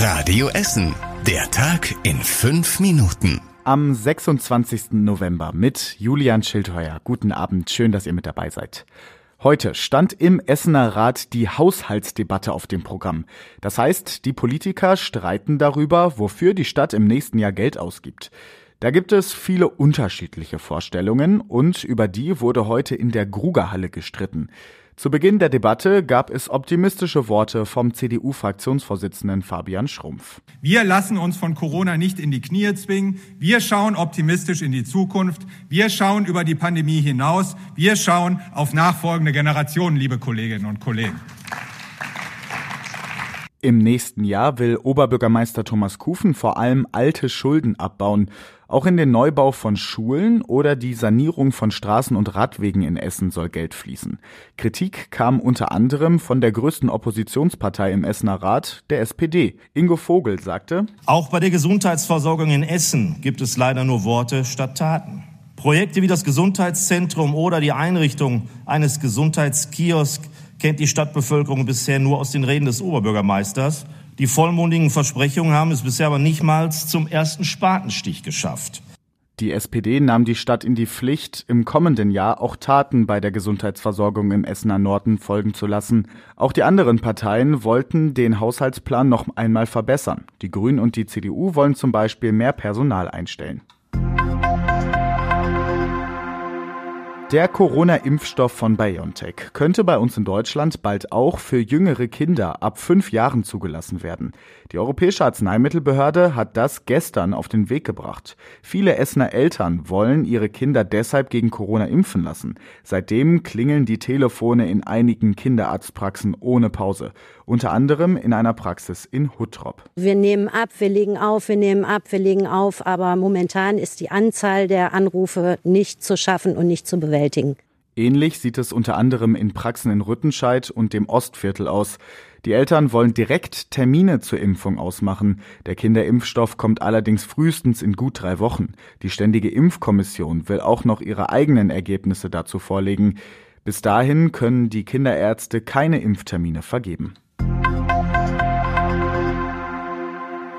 Radio Essen. Der Tag in fünf Minuten. Am 26. November mit Julian Schildheuer. Guten Abend, schön, dass ihr mit dabei seid. Heute stand im Essener Rat die Haushaltsdebatte auf dem Programm. Das heißt, die Politiker streiten darüber, wofür die Stadt im nächsten Jahr Geld ausgibt. Da gibt es viele unterschiedliche Vorstellungen und über die wurde heute in der Grugerhalle gestritten. Zu Beginn der Debatte gab es optimistische Worte vom CDU-Fraktionsvorsitzenden Fabian Schrumpf. Wir lassen uns von Corona nicht in die Knie zwingen. Wir schauen optimistisch in die Zukunft. Wir schauen über die Pandemie hinaus. Wir schauen auf nachfolgende Generationen, liebe Kolleginnen und Kollegen. Im nächsten Jahr will Oberbürgermeister Thomas Kufen vor allem alte Schulden abbauen. Auch in den Neubau von Schulen oder die Sanierung von Straßen und Radwegen in Essen soll Geld fließen. Kritik kam unter anderem von der größten Oppositionspartei im Essener Rat, der SPD. Ingo Vogel sagte, Auch bei der Gesundheitsversorgung in Essen gibt es leider nur Worte statt Taten. Projekte wie das Gesundheitszentrum oder die Einrichtung eines Gesundheitskiosks kennt die Stadtbevölkerung bisher nur aus den Reden des Oberbürgermeisters. Die vollmundigen Versprechungen haben es bisher aber nicht mal zum ersten Spatenstich geschafft. Die SPD nahm die Stadt in die Pflicht, im kommenden Jahr auch Taten bei der Gesundheitsversorgung im Essener Norden folgen zu lassen. Auch die anderen Parteien wollten den Haushaltsplan noch einmal verbessern. Die Grünen und die CDU wollen zum Beispiel mehr Personal einstellen. Der Corona-Impfstoff von BioNTech könnte bei uns in Deutschland bald auch für jüngere Kinder ab fünf Jahren zugelassen werden. Die Europäische Arzneimittelbehörde hat das gestern auf den Weg gebracht. Viele Essener Eltern wollen ihre Kinder deshalb gegen Corona impfen lassen. Seitdem klingeln die Telefone in einigen Kinderarztpraxen ohne Pause. Unter anderem in einer Praxis in Huttrop. Wir nehmen ab, wir legen auf, wir nehmen ab, wir legen auf, aber momentan ist die Anzahl der Anrufe nicht zu schaffen und nicht zu bewältigen bewältigen. Ähnlich sieht es unter anderem in Praxen in Rüttenscheid und dem Ostviertel aus. Die Eltern wollen direkt Termine zur Impfung ausmachen. Der Kinderimpfstoff kommt allerdings frühestens in gut drei Wochen. Die Ständige Impfkommission will auch noch ihre eigenen Ergebnisse dazu vorlegen. Bis dahin können die Kinderärzte keine Impftermine vergeben.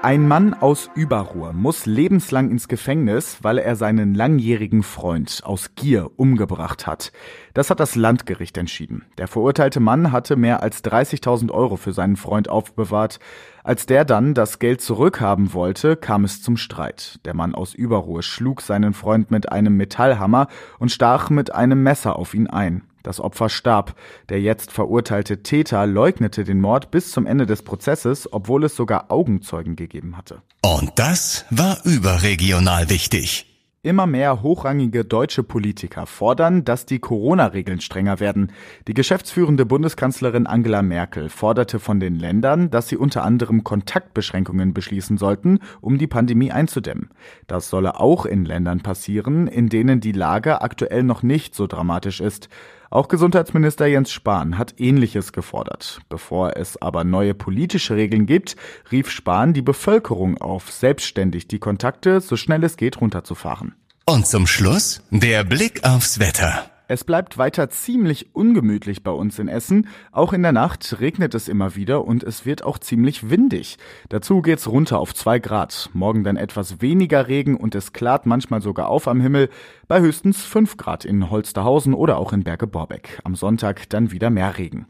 Ein Mann aus Überruhr muss lebenslang ins Gefängnis, weil er seinen langjährigen Freund aus Gier umgebracht hat. Das hat das Landgericht entschieden. Der verurteilte Mann hatte mehr als 30.000 Euro für seinen Freund aufbewahrt. Als der dann das Geld zurückhaben wollte, kam es zum Streit. Der Mann aus Überruhr schlug seinen Freund mit einem Metallhammer und stach mit einem Messer auf ihn ein. Das Opfer starb. Der jetzt verurteilte Täter leugnete den Mord bis zum Ende des Prozesses, obwohl es sogar Augenzeugen gegeben hatte. Und das war überregional wichtig. Immer mehr hochrangige deutsche Politiker fordern, dass die Corona-Regeln strenger werden. Die geschäftsführende Bundeskanzlerin Angela Merkel forderte von den Ländern, dass sie unter anderem Kontaktbeschränkungen beschließen sollten, um die Pandemie einzudämmen. Das solle auch in Ländern passieren, in denen die Lage aktuell noch nicht so dramatisch ist. Auch Gesundheitsminister Jens Spahn hat Ähnliches gefordert. Bevor es aber neue politische Regeln gibt, rief Spahn die Bevölkerung auf, selbstständig die Kontakte so schnell es geht runterzufahren. Und zum Schluss der Blick aufs Wetter. Es bleibt weiter ziemlich ungemütlich bei uns in Essen. Auch in der Nacht regnet es immer wieder und es wird auch ziemlich windig. Dazu geht's runter auf zwei Grad. Morgen dann etwas weniger Regen und es klart manchmal sogar auf am Himmel bei höchstens fünf Grad in Holsterhausen oder auch in Berge Borbeck. Am Sonntag dann wieder mehr Regen.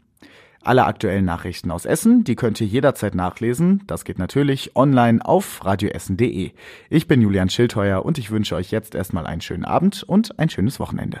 Alle aktuellen Nachrichten aus Essen, die könnt ihr jederzeit nachlesen. Das geht natürlich online auf radioessen.de. Ich bin Julian Schildheuer und ich wünsche euch jetzt erstmal einen schönen Abend und ein schönes Wochenende.